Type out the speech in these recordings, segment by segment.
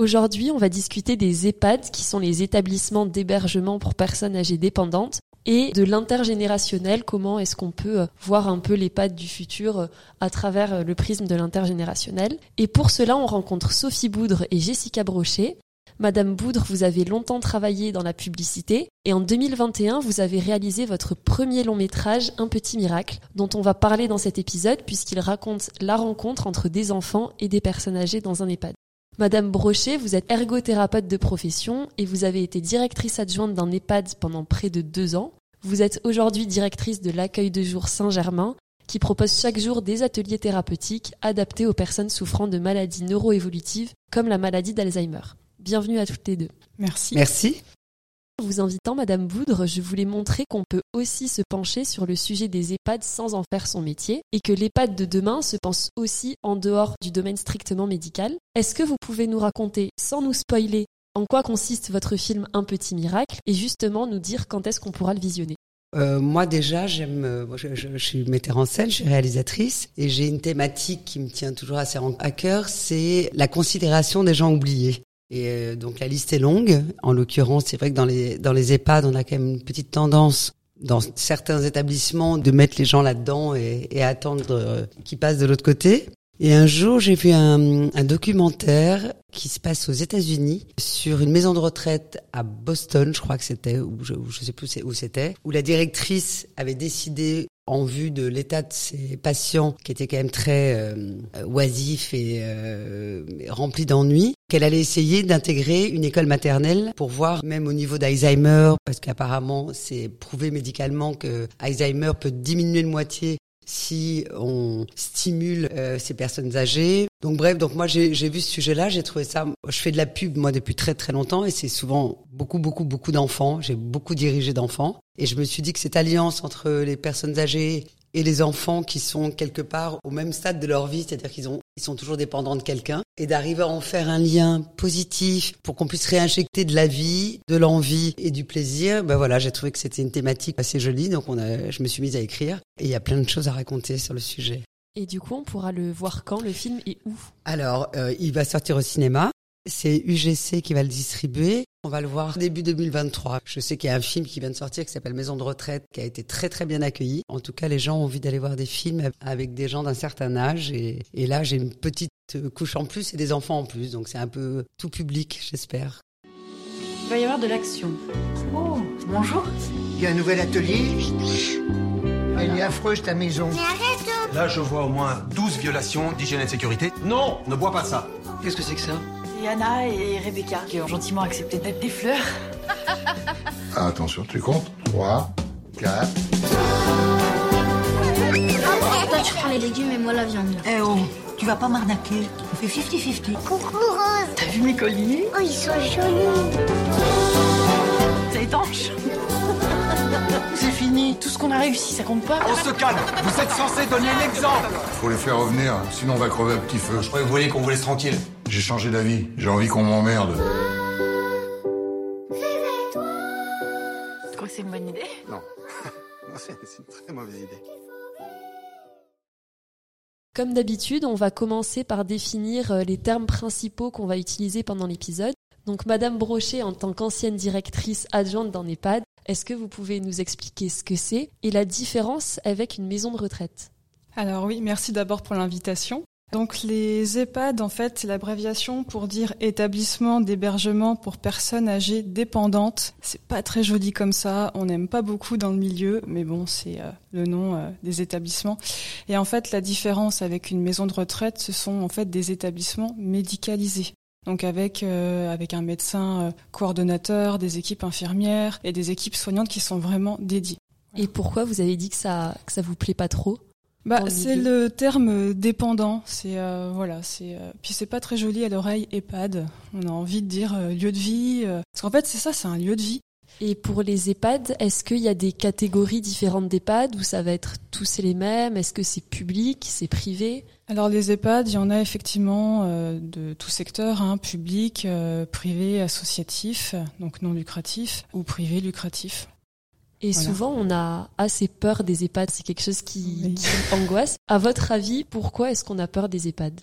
Aujourd'hui, on va discuter des EHPAD, qui sont les établissements d'hébergement pour personnes âgées dépendantes, et de l'intergénérationnel, comment est-ce qu'on peut euh, voir un peu l'EHPAD du futur euh, à travers euh, le prisme de l'intergénérationnel. Et pour cela, on rencontre Sophie Boudre et Jessica Brochet. Madame Boudre, vous avez longtemps travaillé dans la publicité et en 2021, vous avez réalisé votre premier long métrage Un petit miracle dont on va parler dans cet épisode puisqu'il raconte la rencontre entre des enfants et des personnes âgées dans un EHPAD. Madame Brochet, vous êtes ergothérapeute de profession et vous avez été directrice adjointe d'un EHPAD pendant près de deux ans. Vous êtes aujourd'hui directrice de l'accueil de jour Saint-Germain qui propose chaque jour des ateliers thérapeutiques adaptés aux personnes souffrant de maladies neuroévolutives comme la maladie d'Alzheimer. Bienvenue à toutes les deux. Merci. Merci. En vous invitant, Madame Boudre, je voulais montrer qu'on peut aussi se pencher sur le sujet des EHPAD sans en faire son métier et que l'EHPAD de demain se pense aussi en dehors du domaine strictement médical. Est-ce que vous pouvez nous raconter, sans nous spoiler, en quoi consiste votre film Un petit miracle et justement nous dire quand est-ce qu'on pourra le visionner? Euh, moi déjà, j'aime. Euh, je, suis metteur en scène, je suis réalisatrice, et j'ai une thématique qui me tient toujours assez à cœur, c'est la considération des gens oubliés. Et euh, donc la liste est longue. En l'occurrence, c'est vrai que dans les dans les EHPAD, on a quand même une petite tendance dans certains établissements de mettre les gens là-dedans et, et attendre euh, qu'ils passent de l'autre côté. Et un jour, j'ai vu un, un, documentaire qui se passe aux États-Unis sur une maison de retraite à Boston, je crois que c'était, ou je, je sais plus où c'était, où la directrice avait décidé en vue de l'état de ses patients qui étaient quand même très euh, oisifs et euh, remplis d'ennuis, qu'elle allait essayer d'intégrer une école maternelle pour voir même au niveau d'Alzheimer, parce qu'apparemment c'est prouvé médicalement que Alzheimer peut diminuer de moitié si on stimule euh, ces personnes âgées. Donc bref, donc moi j'ai vu ce sujet-là, j'ai trouvé ça. Je fais de la pub moi depuis très très longtemps et c'est souvent beaucoup beaucoup beaucoup d'enfants. J'ai beaucoup dirigé d'enfants et je me suis dit que cette alliance entre les personnes âgées et les enfants qui sont quelque part au même stade de leur vie, c'est-à-dire qu'ils ont ils sont toujours dépendants de quelqu'un, et d'arriver à en faire un lien positif pour qu'on puisse réinjecter de la vie, de l'envie et du plaisir. Ben voilà, j'ai trouvé que c'était une thématique assez jolie, donc on a, je me suis mise à écrire, et il y a plein de choses à raconter sur le sujet. Et du coup, on pourra le voir quand? Le film et où? Alors, euh, il va sortir au cinéma. C'est UGC qui va le distribuer. On va le voir début 2023. Je sais qu'il y a un film qui vient de sortir qui s'appelle Maison de retraite, qui a été très très bien accueilli. En tout cas, les gens ont envie d'aller voir des films avec des gens d'un certain âge. Et, et là, j'ai une petite couche en plus et des enfants en plus. Donc c'est un peu tout public, j'espère. Il va y avoir de l'action. Oh, bonjour. Il y a un nouvel atelier. Elle est affreuse ta maison. Mais arrête Là, je vois au moins 12 violations d'hygiène et de sécurité. Non, ne bois pas ça. Qu'est-ce que c'est que ça? C'est Anna et Rebecca qui ont gentiment accepté de mettre des fleurs. ah, attention, tu comptes? 3, 4. Toi, tu prends les légumes et moi la viande. Eh oh, tu vas pas m'arnaquer. On fait 50-50. Coucou Rose. T'as vu mes colliers Oh, ils sont jolis. C'est étanche. C'est fini. Tout ce qu'on a réussi, ça compte pas. On se calme. Vous êtes censé donner l'exemple. Faut les faire revenir, sinon on va crever un petit feu. Je croyais que vous vouliez qu'on vous laisse tranquille. J'ai changé d'avis. J'ai envie qu'on m'emmerde. Tu crois que c'est une bonne idée? Non. c'est une très mauvaise idée. Comme d'habitude, on va commencer par définir euh, les termes principaux qu'on va utiliser pendant l'épisode. Donc, Madame Brochet, en tant qu'ancienne directrice adjointe d'un EHPAD, est-ce que vous pouvez nous expliquer ce que c'est et la différence avec une maison de retraite? Alors oui, merci d'abord pour l'invitation. Donc les EHPAD, en fait, c'est l'abréviation pour dire établissement d'hébergement pour personnes âgées dépendantes. C'est pas très joli comme ça, on n'aime pas beaucoup dans le milieu, mais bon, c'est euh, le nom euh, des établissements. Et en fait, la différence avec une maison de retraite, ce sont en fait des établissements médicalisés. Donc avec euh, avec un médecin euh, coordonnateur, des équipes infirmières et des équipes soignantes qui sont vraiment dédiées. Et pourquoi vous avez dit que ça que ça vous plaît pas trop? Bah, c'est le terme dépendant. C'est euh, voilà, c'est euh, puis c'est pas très joli à l'oreille EHPAD. On a envie de dire euh, lieu de vie, parce qu'en fait c'est ça, c'est un lieu de vie. Et pour les EHPAD, est-ce qu'il y a des catégories différentes d'EHPAD où ça va être tous les mêmes? Est-ce que c'est public, c'est privé? Alors les EHPAD, il y en a effectivement de tout secteur, hein, public, privé, associatif, donc non lucratif, ou privé lucratif. Et Voilà. souvent, on a assez peur des EHPAD. C'est quelque chose qui, Oui. qui angoisse. À votre avis, pourquoi est-ce qu'on a peur des EHPAD?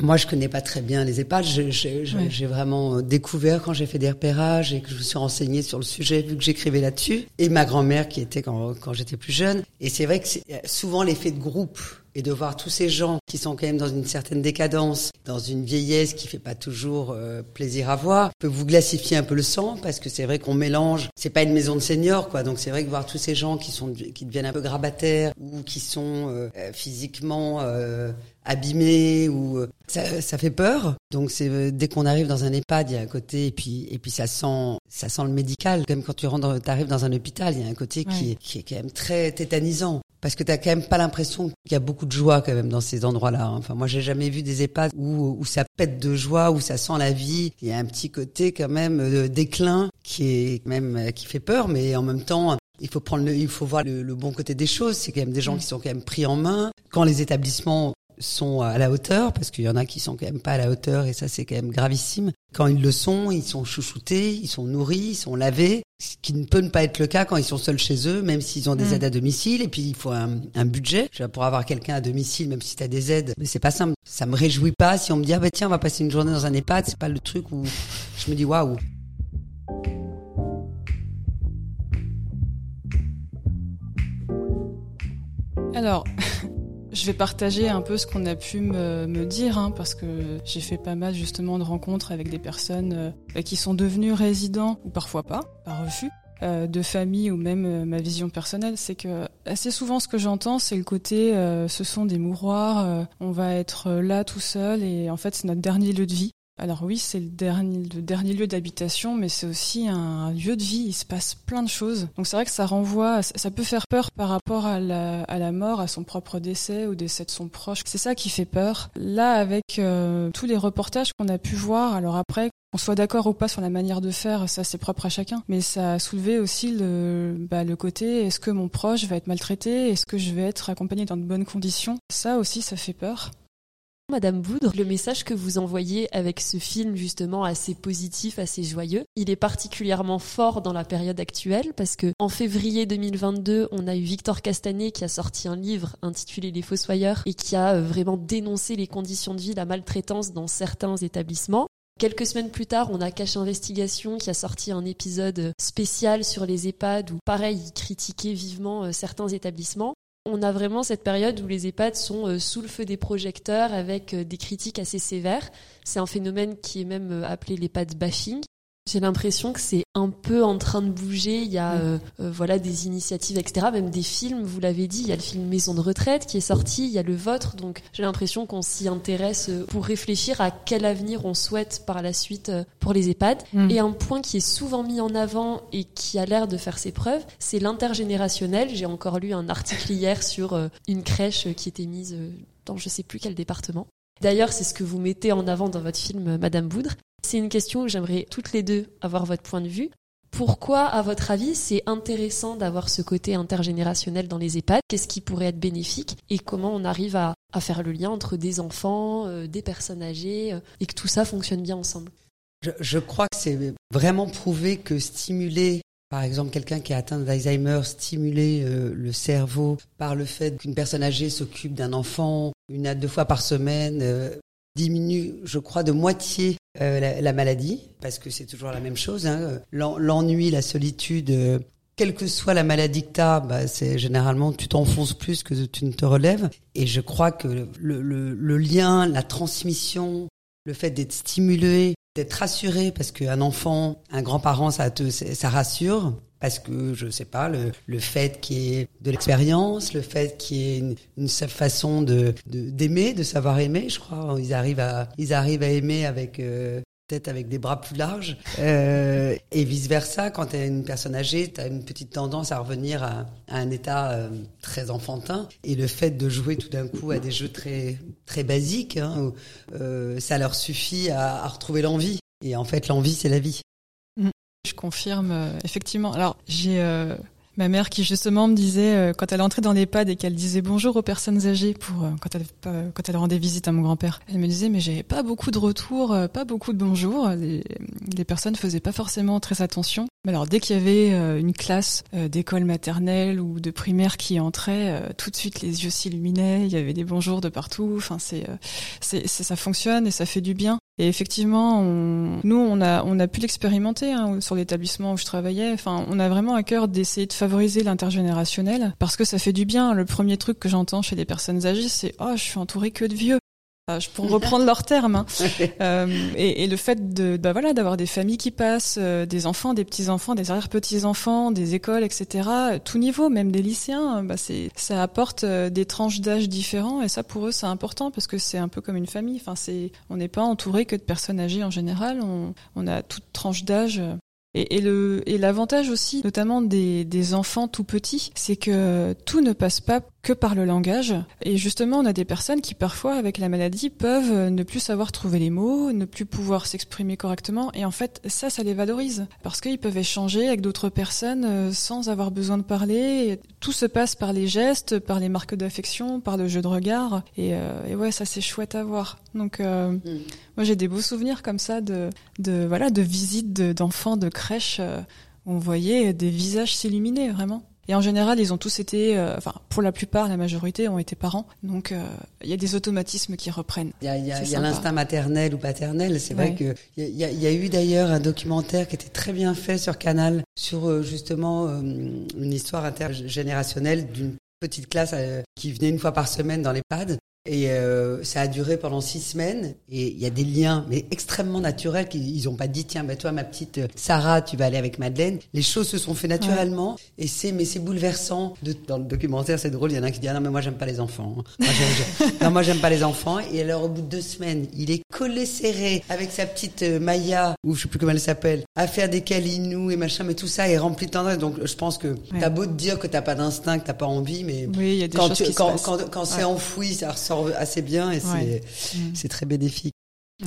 Moi, je connais pas très bien les EHPAD. J'ai vraiment euh, découvert quand j'ai fait des repérages et que je me suis renseignée sur le sujet, vu que j'écrivais là-dessus. Et ma grand-mère qui était quand, quand j'étais plus jeune. Et c'est vrai que souvent l'effet de groupe et de voir tous ces gens qui sont quand même dans une certaine décadence, dans une vieillesse qui fait pas toujours euh, plaisir à voir, peut vous glacifier un peu le sang parce que c'est vrai qu'on mélange. C'est pas une maison de seniors quoi, donc c'est vrai que voir tous ces gens qui sont qui deviennent un peu grabataires ou qui sont euh, physiquement euh, abîmés ou euh, ça, ça, fait peur. Donc c'est dès qu'on arrive dans un EHPAD, il y a un côté et puis et puis ça sent ça sent le médical. Comme quand tu rentres, arrives dans un hôpital, il y a un côté qui est qui est quand même très tétanisant parce que t'as quand même pas l'impression qu'il y a beaucoup de joie quand même dans ces endroits-là. Hein. Enfin, moi, j'ai jamais vu des EHPAD où, où ça pète de joie, où ça sent la vie. Il y a un petit côté quand même de déclin qui est même euh, qui fait peur, mais en même temps, il faut prendre le, il faut voir le, le bon côté des choses. C'est quand même des gens qui sont quand même pris en main. Quand les établissements sont à la hauteur, parce qu'il y en a qui sont quand même pas à la hauteur, et ça c'est quand même gravissime. Quand ils le sont, ils sont chouchoutés, ils sont nourris, ils sont lavés, ce qui ne peut ne pas être le cas quand ils sont seuls chez eux, même s'ils ont des mm. aides à domicile, et puis il faut un, un budget. Pour avoir quelqu'un à domicile, même si tu as des aides, mais c'est pas simple. Ça me réjouit pas si on me dit, ah bah tiens, on va passer une journée dans un EHPAD, c'est pas le truc où je me dis, waouh. Alors, je vais partager un peu ce qu'on a pu me, dire, hein, parce que j'ai fait pas mal justement de rencontres avec des personnes euh, qui sont devenues résidents, ou parfois pas, par refus, euh, de famille ou même euh, ma vision personnelle, c'est que assez souvent ce que j'entends, c'est le côté ce sont des mouroirs, on va être là tout seul et en fait c'est notre dernier lieu de vie. Alors oui, c'est le dernier, lieu d'habitation, mais c'est aussi un lieu de vie. Il se passe plein de choses. Donc c'est vrai que ça renvoie, ça peut faire peur par rapport à la, mort, à son propre décès ou décès de son proche. C'est ça qui fait peur. Là, avec euh, tous les reportages qu'on a pu voir, alors après, qu'on soit d'accord ou pas sur la manière de faire, ça c'est propre à chacun. Mais ça a soulevé aussi le, bah, le côté est-ce que mon proche va être maltraité? Est-ce que je vais être accompagné dans de bonnes conditions? Ça aussi, ça fait peur. Madame Boudre, le message que vous envoyez avec ce film justement assez positif, assez joyeux, il est particulièrement fort dans la période actuelle parce que en février 2022, on a eu Victor Castanet qui a sorti un livre intitulé Les Fossoyeurs et qui a euh, vraiment dénoncé les conditions de vie, la maltraitance dans certains établissements. Quelques semaines plus tard, on a Cache Investigation qui a sorti un épisode spécial sur les EHPAD où, pareil, il critiquait vivement euh, certains établissements. On a vraiment cette période où les EHPAD sont euh, sous le feu des projecteurs avec euh, des critiques assez sévères. C'est un phénomène qui est même euh, appelé l'EHPAD bashing. J'ai l'impression que c'est un peu en train de bouger. Il y a euh, euh, voilà des initiatives, etc. Même des films. Vous l'avez dit, il y a le film Maison de retraite qui est sorti. Il y a le vôtre. Donc j'ai l'impression qu'on s'y intéresse euh, pour réfléchir à quel avenir on souhaite par la suite pour les EHPAD. Mm. Et un point qui est souvent mis en avant et qui a l'air de faire ses preuves, c'est l'intergénérationnel. J'ai encore lu un article hier sur une crèche qui était mise dans je sais plus quel département. D'ailleurs, c'est ce que vous mettez en avant dans votre film Madame Boudre. C'est une question où j'aimerais toutes les deux avoir votre point de vue. Pourquoi, à votre avis, c'est intéressant d'avoir ce côté intergénérationnel dans les EHPAD? Qu'est-ce qui pourrait être bénéfique? Et comment on arrive à, faire le lien entre des enfants, euh, des personnes âgées, euh, et que tout ça fonctionne bien ensemble? Je, crois que c'est vraiment prouvé que stimuler par exemple, quelqu'un qui est atteint d'Alzheimer, stimuler euh, le cerveau par le fait qu'une personne âgée s'occupe d'un enfant une à deux fois par semaine, diminue, je crois, de moitié euh, la, la, maladie, parce que c'est toujours la même chose. Hein. L'ennui, la solitude, euh, quelle que soit la maladie que tu as, bah, c'est généralement tu t'enfonces plus que tu ne te relèves. Et je crois que le lien, la transmission, le fait d'être stimulé, d'être rassuré, parce qu'un enfant, un grand-parent, ça te, ça rassure parce que je sais pas le, le fait qu'il y ait de l'expérience, le fait qu'il y ait une, une façon de d'aimer, de, savoir aimer, je crois. Ils arrivent à ils arrivent à aimer avec euh, peut-être avec des bras plus larges euh, et vice versa. Quand tu es une personne âgée, tu as une petite tendance à revenir à, à un état euh, très enfantin. Et le fait de jouer tout d'un coup à des jeux très très basiques, hein, euh, ça leur suffit à, à retrouver l'envie. Et en fait, l'envie, c'est la vie. Je confirme, euh, effectivement. Alors, j'ai euh, ma mère qui justement me disait, euh, quand elle entrait dans l'EHPAD et qu'elle disait bonjour aux personnes âgées pour quand elle quand elle rendait visite à mon grand-père, elle me disait mais j'avais pas beaucoup de retours, pas beaucoup de bonjour. Les, les personnes faisaient pas forcément très attention. Alors dès qu'il y avait une classe d'école maternelle ou de primaire qui entrait, tout de suite les yeux s'illuminaient, il y avait des bonjours de partout. Enfin c'est, c'est, ça fonctionne et ça fait du bien. Et effectivement, on, nous on a on a pu l'expérimenter hein, sur l'établissement où je travaillais. Enfin, on a vraiment à cœur d'essayer de favoriser l'intergénérationnel parce que ça fait du bien. Le premier truc que j'entends chez les personnes âgées, c'est oh je suis entouré que de vieux pour reprendre leurs termes. Hein. euh, et, et, le fait de, bah voilà, d'avoir des familles qui passent, euh, des enfants, des petits enfants, des arrière petits enfants, des écoles, etc. Tout niveau, même des lycéens, bah c'est, ça apporte euh, des tranches d'âge différents. Et ça, pour eux, c'est important parce que c'est un peu comme une famille. Enfin, c'est, on n'est pas entouré que de personnes âgées en général. On, on a toute tranche d'âge et, et, le et l'avantage aussi, notamment des, des enfants tout petits, c'est que tout ne passe pas que par le langage. Et justement, on a des personnes qui parfois, avec la maladie, peuvent ne plus savoir trouver les mots, ne plus pouvoir s'exprimer correctement. Et en fait, ça, ça les valorise parce qu'ils peuvent échanger avec d'autres personnes euh, sans avoir besoin de parler. Tout se passe par les gestes, par les marques d'affection, par le jeu de regard. Et, euh, et ouais, ça c'est chouette à voir. Donc, euh, mm. moi, j'ai des beaux souvenirs comme ça de, de voilà, de visites d'enfants de, crèche euh, où on voyait des visages s'illuminer vraiment. Et en général, ils ont tous été, euh, enfin, pour la plupart, la majorité ont été parents. Donc, euh, il y a des automatismes qui reprennent. Il y a, y a, y a l'instinct maternel ou paternel. C'est vrai que il y, y, a eu d'ailleurs un documentaire qui était très bien fait sur Canal sur justement une histoire intergénérationnelle d'une petite classe qui venait une fois par semaine dans les l'EHPAD et euh, ça a duré pendant six semaines. Et il y a des liens, mais extrêmement naturels. Ils ont pas dit tiens, bah toi ma petite euh, Sarah, tu vas aller avec Madeleine. Les choses se sont fait naturellement. Et c'est mais c'est bouleversant. De, dans le documentaire, c'est drôle. Il y en a un qui dit ah non mais moi j'aime pas les enfants. Hein. Moi, non moi j'aime pas les enfants. Et alors au bout de deux semaines, il est collé serré avec sa petite euh, Maya ou je sais plus comment elle s'appelle, à faire des câlinous et machin, mais tout ça est rempli de tendresse. Donc je pense que ouais. t'as beau te dire que t'as pas d'instinct, que t'as pas envie, mais oui, y a des quand, choses tu, qui quand, se quand, quand c'est enfoui, ça assez bien et Ouais. c'est Mm. c'est très bénéfique.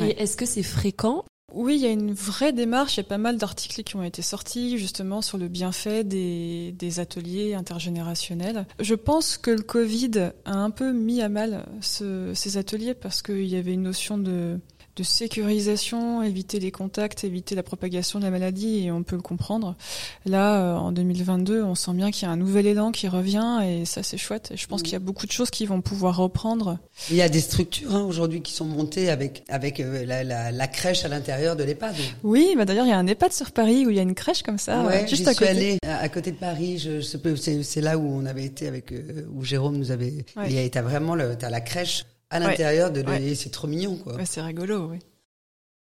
Et est-ce que c'est fréquent? Oui, il y a une vraie démarche. Il y a pas mal d'articles qui ont été sortis justement sur le bienfait des, des ateliers intergénérationnels. Je pense que le Covid a un peu mis à mal ce, ces ateliers parce qu'il y avait une notion de, de sécurisation, éviter les contacts, éviter la propagation de la maladie, et on peut le comprendre. Là, euh, en 2022, on sent bien qu'il y a un nouvel élan qui revient, et ça, c'est chouette. Et je pense qu'il y a beaucoup de choses qui vont pouvoir reprendre. Il y a des structures hein, aujourd'hui qui sont montées avec avec euh, la, la, la, crèche à l'intérieur de l'EHPAD. Oui, bah d'ailleurs, il y a un EHPAD sur Paris où il y a une crèche comme ça, ouais, juste à suis côté. allée à côté de Paris. Je, je c'est, là où on avait été avec euh, où Jérôme nous avait. Ouais. Et t'as vraiment le, la crèche à l'intérieur de Ouais. c'est trop mignon quoi. Ouais, c'est rigolo, oui.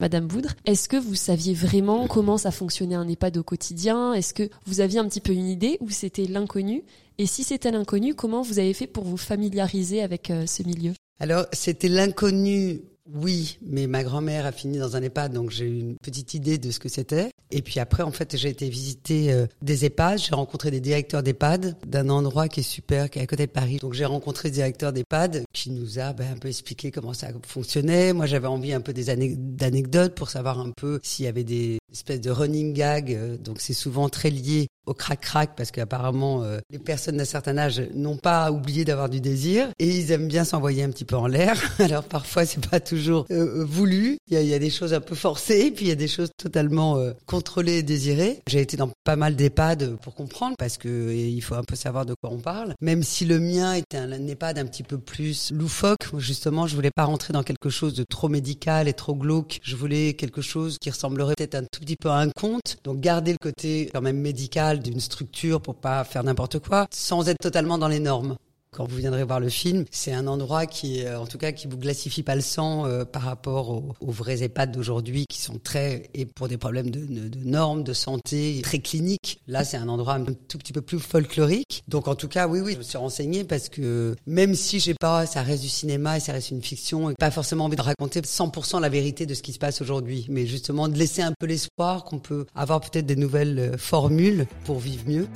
Madame Boudre, est-ce que vous saviez vraiment comment ça fonctionnait un EHPAD au quotidien? Est-ce que vous aviez un petit peu une idée ou c'était l'inconnu? Et si c'était l'inconnu, comment vous avez fait pour vous familiariser avec euh, ce milieu? Alors c'était l'inconnu. Oui, mais ma grand-mère a fini dans un EHPAD, donc j'ai eu une petite idée de ce que c'était. Et puis après, en fait, j'ai été visiter euh, des EHPAD. J'ai rencontré des directeurs d'EHPAD d'un endroit qui est super, qui est à côté de Paris. Donc j'ai rencontré des directeurs d'EHPAD qui nous a ben, un peu expliqué comment ça fonctionnait. Moi, j'avais envie un peu des ane- d'anecdotes pour savoir un peu s'il y avait des espèces de running gags. Euh, Donc c'est souvent très lié au crac-crac parce qu'apparemment euh, les personnes d'un certain âge n'ont pas oublié d'avoir du désir et ils aiment bien s'envoyer un petit peu en l'air. Alors parfois c'est pas toujours euh, voulu. Il y, a, y, a, des choses un peu forcées, puis il y a des choses totalement euh, contrôlées et désirées. J'ai été dans pas mal d'EHPAD pour comprendre parce que il faut un peu savoir de quoi on parle. Même si le mien était un, un EHPAD un petit peu plus loufoque, justement je voulais pas rentrer dans quelque chose de trop médical et trop glauque. Je voulais quelque chose qui ressemblerait peut-être un tout petit peu un conte. Donc garder le côté quand même médical d'une structure pour pas faire n'importe quoi, sans être totalement dans les normes. Quand vous viendrez voir le film, c'est un endroit qui, en tout cas, qui vous glassifie pas le sang euh, par rapport aux, vrais EHPAD d'aujourd'hui, qui sont très et pour des problèmes de, normes, de santé, très cliniques. Là, c'est un endroit un tout petit peu plus folklorique. Donc, en tout cas, oui, oui, je me suis renseignée parce que même si j'ai pas, ça reste du cinéma et ça reste une fiction, et pas forcément envie de raconter 100% la vérité de ce qui se passe aujourd'hui, mais justement de laisser un peu l'espoir qu'on peut avoir peut-être des nouvelles euh, formules pour vivre mieux.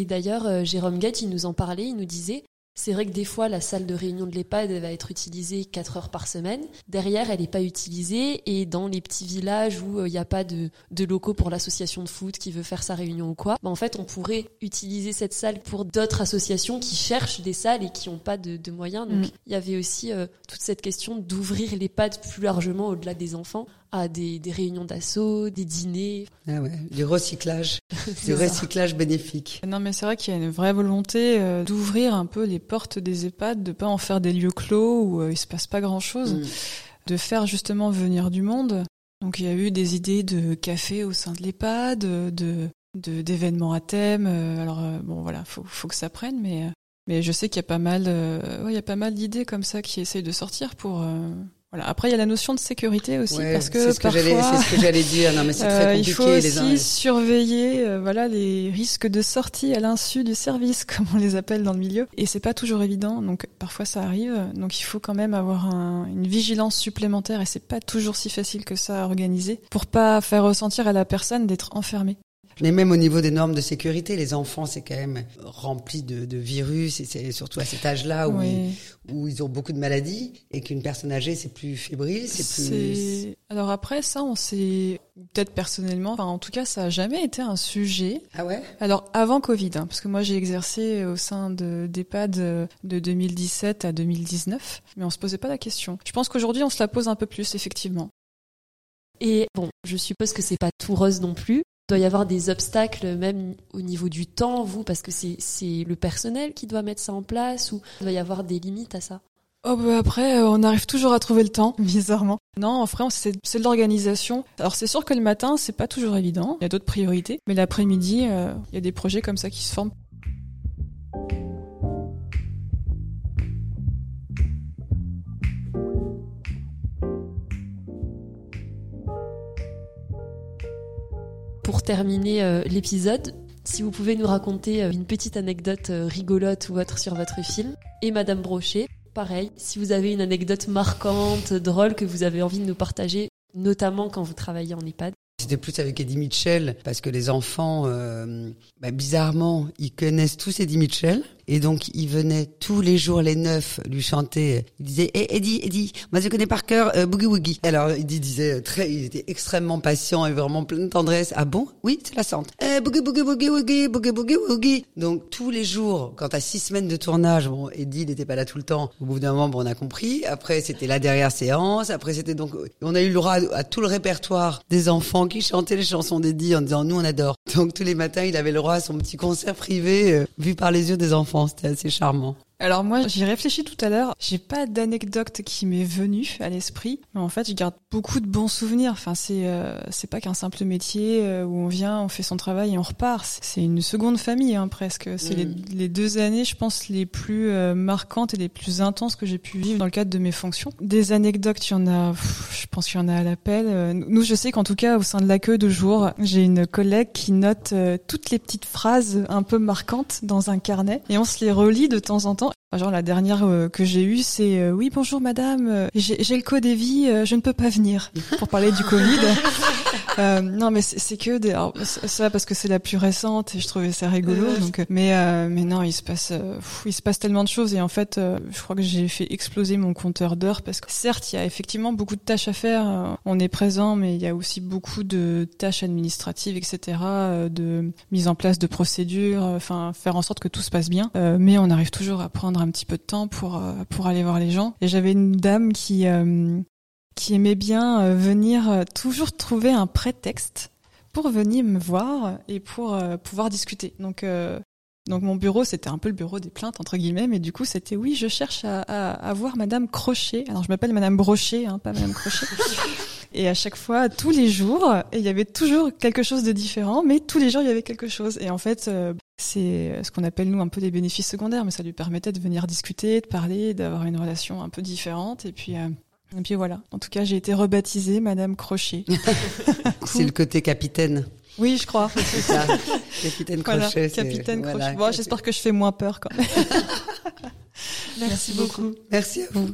Et d'ailleurs, euh, Jérôme Guette, nous en parlait, il nous disait, c'est vrai que des fois, la salle de réunion de l'EHPAD va être utilisée 4 heures par semaine. Derrière, elle n'est pas utilisée. Et dans les petits villages où il n'y a pas de, de locaux pour l'association de foot qui veut faire sa réunion ou quoi, bah, en fait, on pourrait utiliser cette salle pour d'autres associations qui cherchent des salles et qui n'ont pas de, de, moyens. Donc, Mm. il y avait aussi euh, toute cette question d'ouvrir l'EHPAD plus largement au-delà des enfants à des, des réunions d'assaut, des dîners. Ah ouais, du recyclage, du ça. recyclage bénéfique. Non, mais c'est vrai qu'il y a une vraie volonté euh, d'ouvrir un peu les portes des EHPAD, de pas en faire des lieux clos où euh, il se passe pas grand-chose, Mm. de faire justement venir du monde. Donc il y a eu des idées de café au sein de l'EHPAD, de de- d'événements à thème. euh, alors euh, bon voilà, faut faut que ça prenne, mais mais je sais qu'il y a pas mal, euh, ouais, il y a pas mal d'idées comme ça qui essayent de sortir pour. euh, voilà. Après, il y a la notion de sécurité aussi, Ouais, parce que c'est ce que j'allais, parfois, c'est ce que j'allais dire. Non, mais c'est très euh, compliqué. il faut les uns- aussi surveiller euh, voilà les risques de sortie à l'insu du service comme on les appelle dans le milieu et c'est pas toujours évident donc parfois ça arrive donc il faut quand même avoir un- une vigilance supplémentaire et c'est pas toujours si facile que ça à organiser pour pas faire ressentir à la personne d'être enfermée. Mais même au niveau des normes de sécurité, les enfants, c'est quand même rempli de, de virus, et c'est surtout à cet âge-là où, Oui. ils, où ils ont beaucoup de maladies, et qu'une personne âgée, c'est plus fébrile, c'est plus... Alors après ça on s'est peut-être personnellement enfin en tout cas ça a jamais été un sujet Ah ouais? Alors avant Covid, hein, parce que moi j'ai exercé au sein de d'EHPAD euh, de 2017 à 2019, mais on se posait pas la question. Je pense qu'aujourd'hui on se la pose un peu plus effectivement. Et bon, je suppose que c'est pas tout rose non plus. Doit y avoir des obstacles même au niveau du temps, vous, parce que c'est le personnel qui doit mettre ça en place ou doit y avoir des limites à ça? Oh bah après euh, on arrive toujours à trouver le temps, bizarrement. Non, en vrai c'est de l'organisation. Alors c'est sûr que le matin c'est pas toujours évident, il y a d'autres priorités, mais l'après-midi euh, il y a des projets comme ça qui se forment. Pour terminer euh, l'épisode, si vous pouvez nous raconter euh, une petite anecdote euh, rigolote ou autre sur votre film. Et Madame Brochet, pareil, si vous avez une anecdote marquante, drôle que vous avez envie de nous partager, notamment quand vous travaillez en EHPAD. C'était plus avec Eddie Mitchell, parce que les enfants, bah, bizarrement, ils connaissent tous Eddie Mitchell. Et donc, ils venaient tous les jours, les neufs, lui chanter. Ils disaient, hé, Eddie, Eddie, moi je connais par cœur euh, Boogie Woogie. Alors, Eddie disait, très, il était extrêmement patient et vraiment plein de tendresse. Ah bon? Oui, c'est la sante. Eh, Boogie Boogie Boogie Woogie, Boogie Boogie Woogie. Donc, tous les jours, quand à six semaines de tournage, bon, Eddie n'était pas là tout le temps. Au bout d'un moment, bon, on a compris. Après, c'était la dernière séance. Après, c'était donc, on a eu le droit à, à tout le répertoire des enfants qui chantaient les chansons d'Eddie en disant, nous, on adore. Donc, tous les matins, il avait le droit à son petit concert privé, euh, vu par les yeux des enfants. C'était assez charmant. Alors moi, j'y réfléchis tout à l'heure. J'ai pas d'anecdote qui m'est venue à l'esprit, mais en fait, je garde beaucoup de bons souvenirs. Enfin, c'est euh, c'est pas qu'un simple métier euh, où on vient, on fait son travail et on repart. C'est- une seconde famille hein, presque. C'est Mm. les, les deux années, je pense, les plus euh, marquantes et les plus intenses que j'ai pu vivre dans le cadre de mes fonctions. Des anecdotes, il y en a. pff, je pense qu'il y en a à l'appel. Euh, Nous, je sais qu'en tout cas, au sein de l'accueil de jour, j'ai une collègue qui note toutes les petites phrases un peu marquantes dans un carnet et on se les relit de temps en temps. Genre la dernière euh, que j'ai eue, c'est euh, oui bonjour madame, euh, j'ai le Codévi, euh, je ne peux pas venir pour parler du Covid. Euh, non mais c'est que des, alors, ça parce que c'est la plus récente et je trouvais ça rigolo. Donc euh, mais euh, mais non il se passe euh, pff, il se passe tellement de choses et en fait euh, je crois que j'ai fait exploser mon compteur d'heures parce que certes il y a effectivement beaucoup de tâches à faire, on est présent mais il y a aussi beaucoup de tâches administratives etc. de mise en place de procédures, enfin faire en sorte que tout se passe bien. Euh, mais on arrive toujours à prendre un petit peu de temps pour pour aller voir les gens. Et j'avais une dame qui euh, qui aimait bien euh, venir euh, toujours trouver un prétexte pour venir me voir et pour euh, pouvoir discuter. Donc donc mon bureau, c'était un peu le bureau des plaintes entre guillemets, mais du coup c'était oui, je cherche à, à, à voir Madame Crochet. Alors je m'appelle Madame Brochet, hein, pas Madame Crochet. Et à chaque fois, tous les jours, et il y avait toujours quelque chose de différent, mais tous les jours il y avait quelque chose. Et en fait, c'est ce qu'on appelle nous un peu des bénéfices secondaires, mais ça lui permettait de venir discuter, de parler, d'avoir une relation un peu différente. Et puis, euh, et puis voilà. En tout cas, j'ai été rebaptisée Madame Crochet. C'est le côté capitaine. Oui, je crois. C'est ça. capitaine Voilà, Crochet. c'est- Capitaine voilà, Crochet. Bon, j'espère que je fais moins peur quand même. Merci beaucoup. Merci à vous.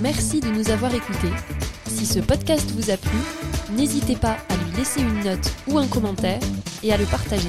Merci de nous avoir écoutés. Si ce podcast vous a plu, n'hésitez pas à lui laisser une note ou un commentaire et à le partager.